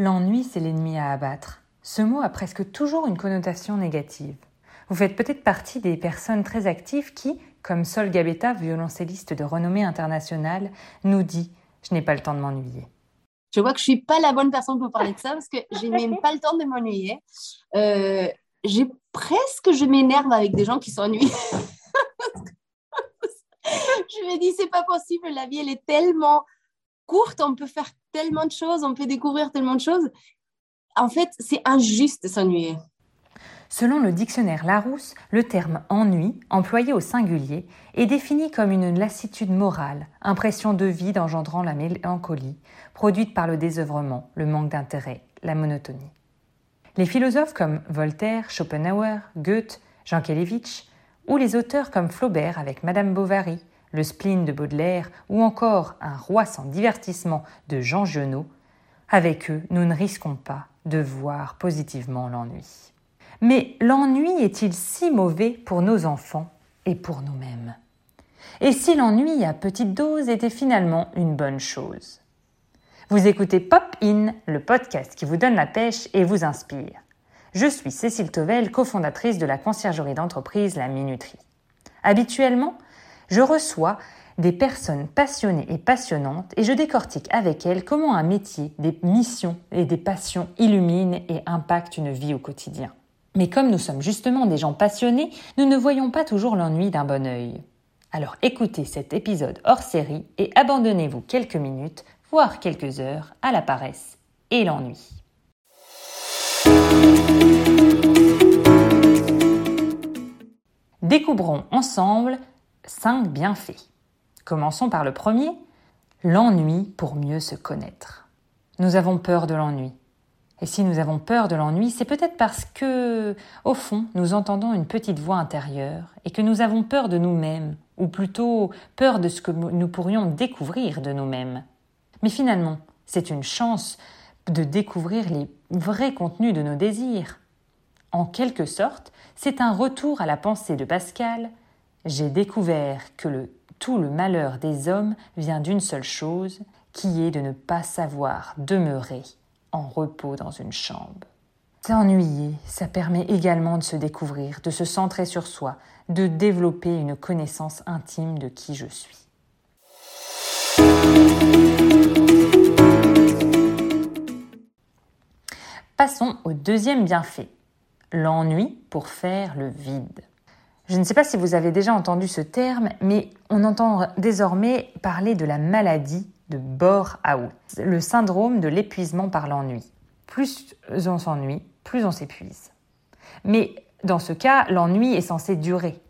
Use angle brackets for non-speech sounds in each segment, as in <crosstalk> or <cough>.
L'ennui, c'est l'ennemi à abattre. Ce mot a presque toujours une connotation négative. Vous faites peut-être partie des personnes très actives qui, comme Sol Gabetta, violoncelliste de renommée internationale, nous dit Je n'ai pas le temps de m'ennuyer. Je vois que je suis pas la bonne personne pour parler de ça parce que j'ai même pas le temps de m'ennuyer. Euh, j'ai presque, je m'énerve avec des gens qui s'ennuient. <laughs> je me dis, c'est pas possible, la vie, elle est tellement courte, on peut faire tellement de choses, on peut découvrir tellement de choses. En fait, c'est injuste de s'ennuyer. Selon le dictionnaire Larousse, le terme ennui, employé au singulier, est défini comme une lassitude morale, impression de vide engendrant la mélancolie, produite par le désœuvrement, le manque d'intérêt, la monotonie. Les philosophes comme Voltaire, Schopenhauer, Goethe, Jean Kelevitch, ou les auteurs comme Flaubert avec Madame Bovary, le spleen de Baudelaire ou encore Un roi sans divertissement de Jean Genot, avec eux, nous ne risquons pas de voir positivement l'ennui. Mais l'ennui est-il si mauvais pour nos enfants et pour nous-mêmes? Et si l'ennui à petite dose était finalement une bonne chose? Vous écoutez Pop In, le podcast qui vous donne la pêche et vous inspire. Je suis Cécile Tovel, cofondatrice de la conciergerie d'entreprise La Minuterie. Habituellement, je reçois des personnes passionnées et passionnantes et je décortique avec elles comment un métier, des missions et des passions illuminent et impactent une vie au quotidien. Mais comme nous sommes justement des gens passionnés, nous ne voyons pas toujours l'ennui d'un bon œil. Alors écoutez cet épisode hors série et abandonnez-vous quelques minutes, voire quelques heures, à la paresse et l'ennui. Découvrons ensemble 5 bienfaits. Commençons par le premier, l'ennui pour mieux se connaître. Nous avons peur de l'ennui. Et si nous avons peur de l'ennui, c'est peut-être parce que, au fond, nous entendons une petite voix intérieure et que nous avons peur de nous-mêmes, ou plutôt peur de ce que nous pourrions découvrir de nous-mêmes. Mais finalement, c'est une chance de découvrir les vrais contenus de nos désirs. En quelque sorte, c'est un retour à la pensée de Pascal j'ai découvert que tout le malheur des hommes vient d'une seule chose, qui est de ne pas savoir demeurer en repos dans une chambre. S'ennuyer, ça permet également de se découvrir, de se centrer sur soi, de développer une connaissance intime de qui je suis. Passons au deuxième bienfait, l'ennui pour faire le vide. Je ne sais pas si vous avez déjà entendu ce terme, mais on entend désormais parler de la maladie de bore-out, le syndrome de l'épuisement par l'ennui. Plus on s'ennuie, plus on s'épuise. Mais dans ce cas, l'ennui est censé durer,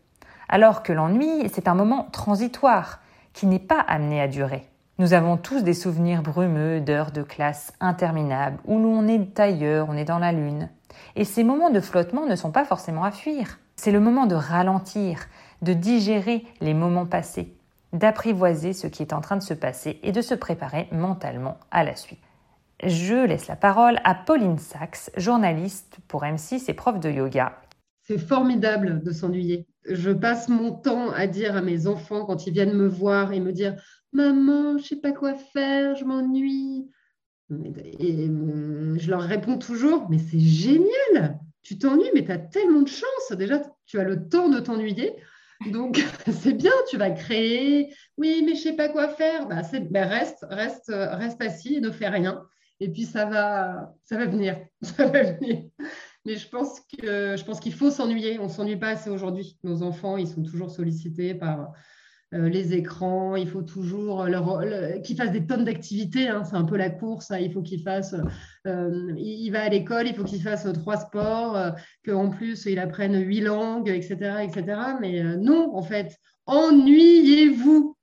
alors que l'ennui, c'est un moment transitoire qui n'est pas amené à durer. Nous avons tous des souvenirs brumeux d'heures de classe interminables où l'on est ailleurs, on est dans la lune. Et ces moments de flottement ne sont pas forcément à fuir. C'est le moment de ralentir, de digérer les moments passés, d'apprivoiser ce qui est en train de se passer et de se préparer mentalement à la suite. Je laisse la parole à Pauline Sachs, journaliste pour M6 et prof de yoga. C'est formidable de s'ennuyer. Je passe mon temps à dire à mes enfants quand ils viennent me voir et me dire Maman, je sais pas quoi faire, je m'ennuie. Et je leur réponds toujours Mais c'est génial tu t'ennuies, mais tu as tellement de chance. Déjà, tu as le temps de t'ennuyer. Donc, <laughs> c'est bien, tu vas créer. Oui, mais je ne sais pas quoi faire. Bah, ben, reste, reste, reste assis et ne fais rien. Et puis, ça va, ça va venir. <laughs> Ça va venir. Mais je pense que je pense qu'il faut s'ennuyer. On s'ennuie pas assez aujourd'hui. Nos enfants, ils sont toujours sollicités par euh, les écrans, il faut toujours leur, qu'ils fassent des tonnes d'activités, hein, c'est un peu la course, hein. il faut qu'ils fassent, euh, il va à l'école, il faut qu'il fasse trois sports, euh, qu'en plus il apprenne huit langues, etc. etc. Mais non, en fait, ennuyez-vous.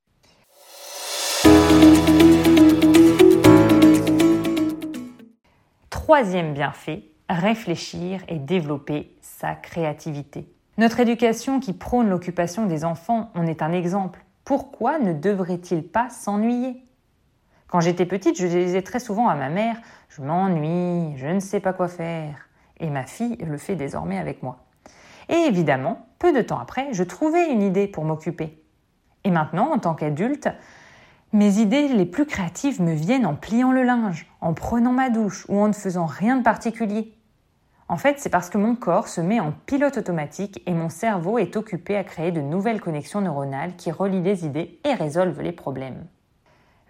Troisième bienfait, réfléchir et développer sa créativité. Notre éducation qui prône l'occupation des enfants en est un exemple. Pourquoi ne devrait-il pas s'ennuyer? Quand j'étais petite, je disais très souvent à ma mère Je m'ennuie, je ne sais pas quoi faire. Et ma fille le fait désormais avec moi. Et évidemment, peu de temps après, je trouvais une idée pour m'occuper. Et maintenant, en tant qu'adulte, Mes idées les plus créatives me viennent en pliant le linge, en prenant ma douche ou en ne faisant rien de particulier. En fait, c'est parce que mon corps se met en pilote automatique et mon cerveau est occupé à créer de nouvelles connexions neuronales qui relient les idées et résolvent les problèmes.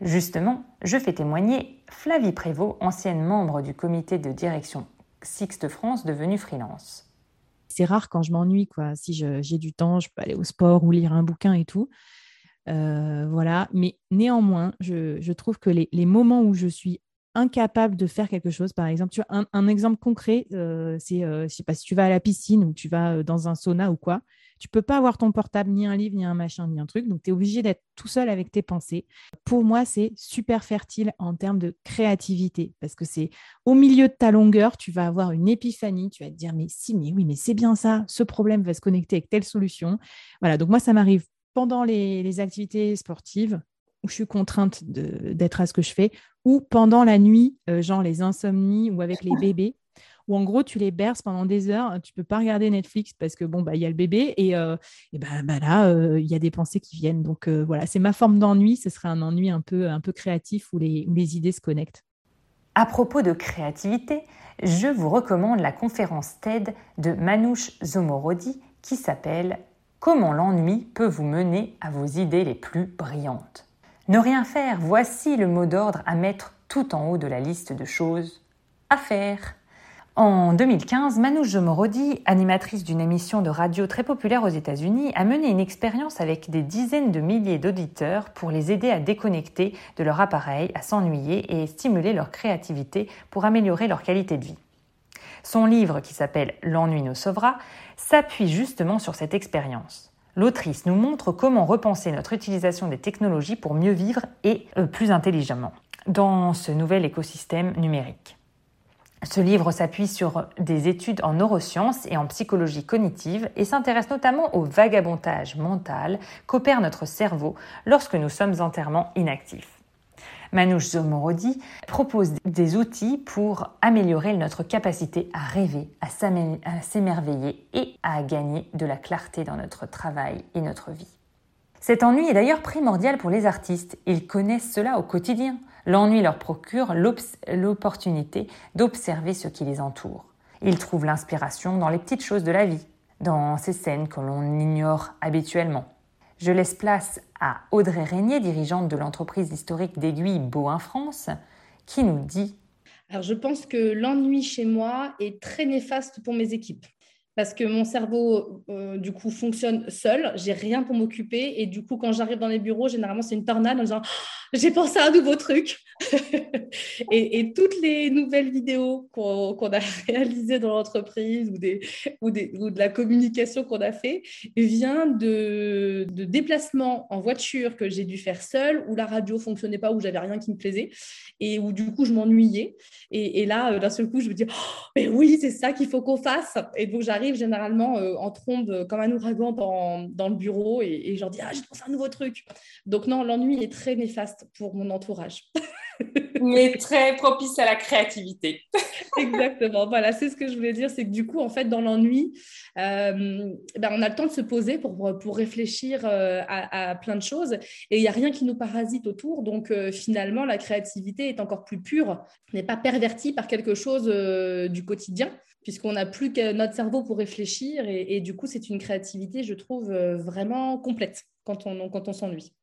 Justement, je fais témoigner Flavie Prévost, ancienne membre du comité de direction Sixte France devenue freelance. C'est rare quand je m'ennuie, quoi. Si j'ai du temps, je peux aller au sport ou lire un bouquin et tout. Euh, voilà. Mais néanmoins, je, trouve que les, les, moments où je suis incapable de faire quelque chose. Par exemple, tu un, exemple concret, euh, c'est, euh, sais pas, si tu vas à la piscine ou tu vas euh, dans un sauna ou quoi, tu peux pas avoir ton portable, ni un livre, ni un machin, ni un truc. Donc, tu es obligé d'être tout seul avec tes pensées. Pour moi, c'est super fertile en termes de créativité parce que c'est au milieu de ta longueur, tu vas avoir une épiphanie, tu vas te dire, mais si, mais oui, mais c'est bien ça, ce problème va se connecter avec telle solution. Voilà, donc moi, ça m'arrive pendant les activités sportives où je suis contrainte d'être à ce que je fais, ou pendant la nuit, euh, genre les insomnies ou avec les <laughs> bébés, où en gros tu les berces pendant des heures, tu peux pas regarder Netflix parce que bon bah il y a le bébé et, euh, bah, bah, là euh, il y a des pensées qui viennent. Donc voilà, c'est ma forme d'ennui. Ce serait un ennui un peu un peu créatif où les, où les idées se connectent. À propos de créativité, je vous recommande la conférence TED de Manouche Zomorodi qui s'appelle Comment l'ennui peut vous mener à vos idées les plus brillantes. Ne rien faire, voici le mot d'ordre à mettre tout en haut de la liste de choses à faire. En 2015, Manouche Jomorodi, animatrice d'une émission de radio très populaire aux États-Unis, a mené une expérience avec des dizaines de milliers d'auditeurs pour les aider à déconnecter de leur appareil, à s'ennuyer et stimuler leur créativité pour améliorer leur qualité de vie. Son livre, qui s'appelle L'ennui nous sauvera, s'appuie justement sur cette expérience l'autrice nous montre comment repenser notre utilisation des technologies pour mieux vivre et euh, plus intelligemment dans ce nouvel écosystème numérique. Ce livre s'appuie sur des études en neurosciences et en psychologie cognitive et s'intéresse notamment au vagabondage mental qu'opère notre cerveau lorsque nous sommes entièrement inactifs. Manouche Zomorodi propose des outils pour améliorer notre capacité à rêver, à s'émerveiller et à gagner de la clarté dans notre travail et notre vie. Cet ennui est d'ailleurs primordial pour les artistes. Ils connaissent cela au quotidien. L'ennui leur procure l'opportunité d'observer ce qui les entoure. Ils trouvent l'inspiration dans les petites choses de la vie, dans ces scènes que l'on ignore habituellement. Je laisse place à Audrey Régnier, dirigeante de l'entreprise historique d'aiguilles Boin France, qui nous dit Alors, je pense que l'ennui chez moi est très néfaste pour mes équipes parce que mon cerveau, euh, du coup, fonctionne seul. J'ai rien pour m'occuper. Et du coup, quand j'arrive dans les bureaux, généralement, c'est une tornade en disant <gasps> J'ai pensé à un nouveau truc. <laughs> et, toutes les nouvelles vidéos qu'on a <laughs> réalisées dans l'entreprise ou, des, ou, de la communication qu'on a fait vient de, de déplacements en voiture que j'ai dû faire seul, où la radio fonctionnait pas, où j'avais rien qui me plaisait, et où du coup, je m'ennuyais. Et, là, euh, d'un seul coup, je me dis oh, Mais oui, c'est ça qu'il faut qu'on fasse. Et donc, j'arrive généralement euh, en trombe euh, comme un ouragan dans, le bureau et, et je leur dis Ah, j'ai pensé un nouveau truc. Donc, non, l'ennui est très néfaste pour mon entourage. <laughs> Mais très propice à la créativité. <laughs> Exactement. Voilà, c'est ce que je voulais dire. C'est que du coup, en fait, dans l'ennui, euh, ben, on a le temps de se poser pour, pour réfléchir à, plein de choses et il n'y a rien qui nous parasite autour. Donc, finalement, la créativité est encore plus pure, n'est pas pervertie par quelque chose du quotidien puisqu'on n'a plus que notre cerveau pour réfléchir. Et, du coup, c'est une créativité, je trouve, euh, vraiment complète quand on, quand on s'ennuie.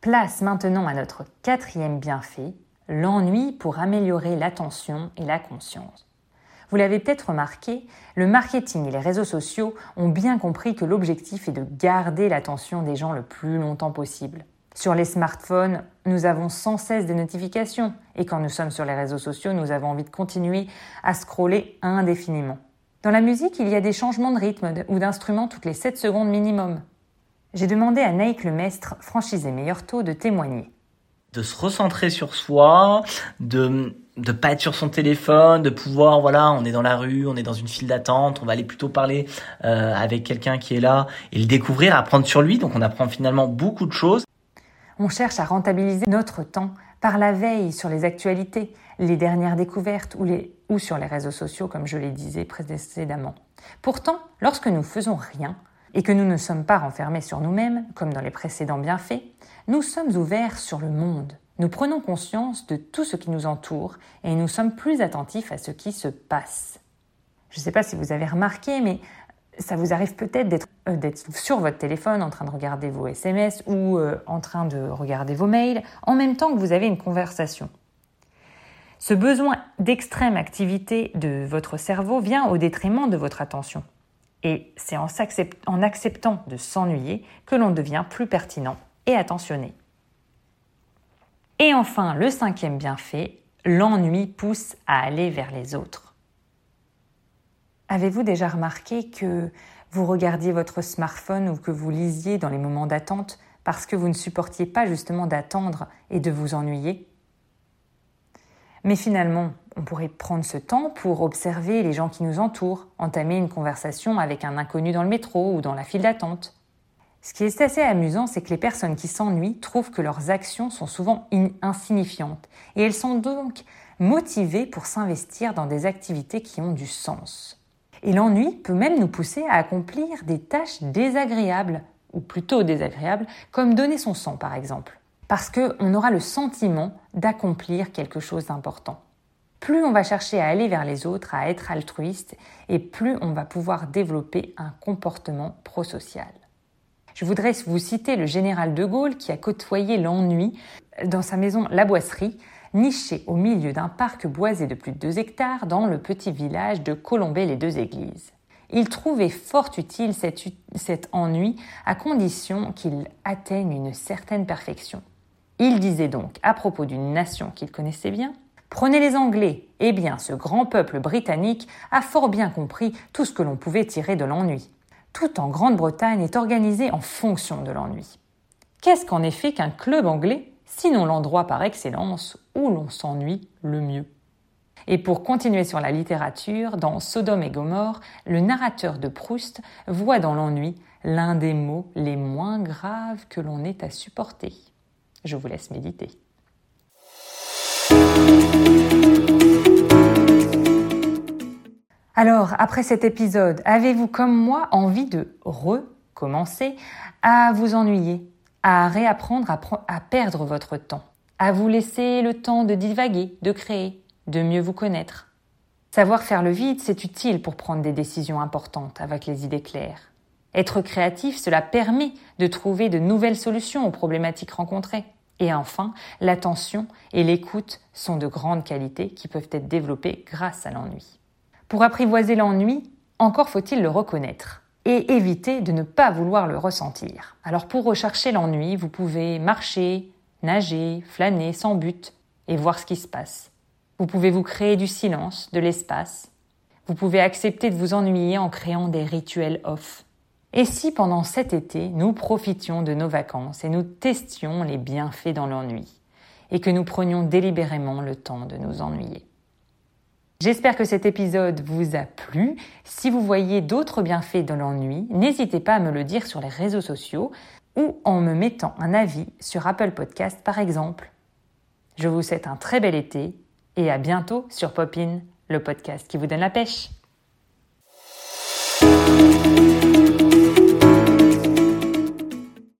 Place maintenant à notre quatrième bienfait, l'ennui pour améliorer l'attention et la conscience. Vous l'avez peut-être remarqué, le marketing et les réseaux sociaux ont bien compris que l'objectif est de garder l'attention des gens le plus longtemps possible. Sur les smartphones, nous avons sans cesse des notifications et quand nous sommes sur les réseaux sociaux, nous avons envie de continuer à scroller indéfiniment. Dans la musique, il y a des changements de rythme ou d'instrument toutes les 7 secondes minimum. J'ai demandé à Naïk Lemestre, franchisé Meilleur Taux, de témoigner. De se recentrer sur soi, de de pas être sur son téléphone, de pouvoir voilà, on est dans la rue, on est dans une file d'attente, on va aller plutôt parler euh, avec quelqu'un qui est là et le découvrir, apprendre sur lui. Donc on apprend finalement beaucoup de choses. On cherche à rentabiliser notre temps par la veille sur les actualités, les dernières découvertes ou, sur les réseaux sociaux, comme je les disais précédemment. Pourtant, lorsque nous faisons rien, et que nous ne sommes pas renfermés sur nous-mêmes, comme dans les précédents bienfaits, nous sommes ouverts sur le monde. Nous prenons conscience de tout ce qui nous entoure et nous sommes plus attentifs à ce qui se passe. Je ne sais pas si vous avez remarqué, mais ça vous arrive peut-être euh, d'être sur votre téléphone en train de regarder vos SMS ou euh, en train de regarder vos mails en même temps que vous avez une conversation. Ce besoin d'extrême activité de votre cerveau vient au détriment de votre attention. Et c'est en, en acceptant de s'ennuyer que l'on devient plus pertinent et attentionné. Et enfin, le cinquième bienfait, l'ennui pousse à aller vers les autres. Avez-vous déjà remarqué que vous regardiez votre smartphone ou que vous lisiez dans les moments d'attente parce que vous ne supportiez pas justement d'attendre et de vous ennuyer? Mais finalement, on pourrait prendre ce temps pour observer les gens qui nous entourent, entamer une conversation avec un inconnu dans le métro ou dans la file d'attente. Ce qui est assez amusant, c'est que les personnes qui s'ennuient trouvent que leurs actions sont souvent insignifiantes et elles sont donc motivées pour s'investir dans des activités qui ont du sens. Et l'ennui peut même nous pousser à accomplir des tâches désagréables, ou plutôt désagréables, comme donner son sang par exemple, parce qu'on aura le sentiment d'accomplir quelque chose d'important. Plus on va chercher à aller vers les autres, à être altruiste, et plus on va pouvoir développer un comportement prosocial. Je voudrais vous citer le général de Gaulle qui a côtoyé l'ennui dans sa maison La Boisserie niché au milieu d'un parc boisé de plus de 2 hectares dans le petit village de Colombay-les-Deux-Églises. Il trouvait fort utile cet, cet ennui à condition qu'il atteigne une certaine perfection. Il disait donc à propos d'une nation qu'il connaissait bien Prenez les Anglais. Eh bien, ce grand peuple britannique a fort bien compris tout ce que l'on pouvait tirer de l'ennui. Tout en Grande-Bretagne est organisé en fonction de l'ennui. Qu'est-ce qu'en effet qu'un club anglais sinon l'endroit par excellence où l'on s'ennuie le mieux. Et pour continuer sur la littérature, dans Sodome et Gomorre, le narrateur de Proust voit dans l'ennui l'un des mots les moins graves que l'on ait à supporter. Je vous laisse méditer. Alors, après cet épisode, avez-vous comme moi envie de recommencer à vous ennuyer? À réapprendre à, perdre votre temps, à vous laisser le temps de divaguer, de créer, de mieux vous connaître. Savoir faire le vide, c'est utile pour prendre des décisions importantes avec les idées claires. Être créatif, cela permet de trouver de nouvelles solutions aux problématiques rencontrées. Et enfin, l'attention et l'écoute sont de grandes qualités qui peuvent être développées grâce à l'ennui. Pour apprivoiser l'ennui, encore faut-il le reconnaître et éviter de ne pas vouloir le ressentir. Alors pour rechercher l'ennui, vous pouvez marcher, nager, flâner sans but et voir ce qui se passe. Vous pouvez vous créer du silence, de l'espace. Vous pouvez accepter de vous ennuyer en créant des rituels off. Et si pendant cet été, nous profitions de nos vacances et nous testions les bienfaits dans l'ennui, et que nous prenions délibérément le temps de nous ennuyer? J'espère que cet épisode vous a plu. Si vous voyez d'autres bienfaits de l'ennui, n'hésitez pas à me le dire sur les réseaux sociaux ou en me mettant un avis sur Apple Podcast par exemple. Je vous souhaite un très bel été et à bientôt sur Popin, le podcast qui vous donne la pêche.